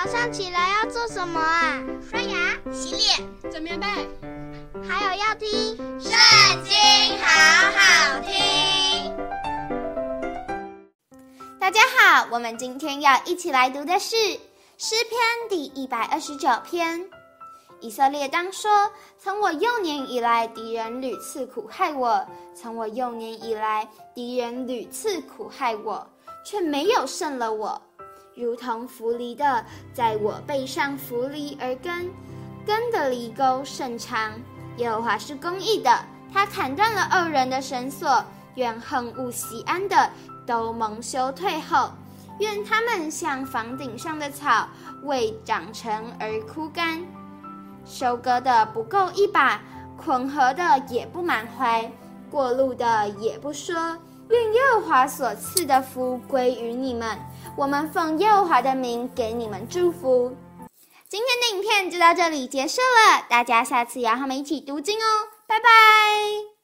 早上起来要做什么啊？刷牙、洗脸、整棉被，还有要听《圣经》，好好听。大家好，我们今天要一起来读的是诗篇第一百二十九篇。以色列当说：从我幼年以来，敌人屡次苦害我；从我幼年以来，敌人屡次苦害我，却没有胜了我。如同扶犁的在我背上扶犁而耕，耕的犁沟甚长。耶和华是公义的，他砍断了恶人的绳索，愿恨恶锡安的都蒙羞退后，愿他们像房顶上的草，未长成而枯干。收割的不够一把，捆禾的也不满怀，过路的也不说。愿华所赐的福归于你们。我们奉耶和华的名给你们祝福。今天的影片就到这里结束了，大家下次也要和我们一起读经哦，拜拜。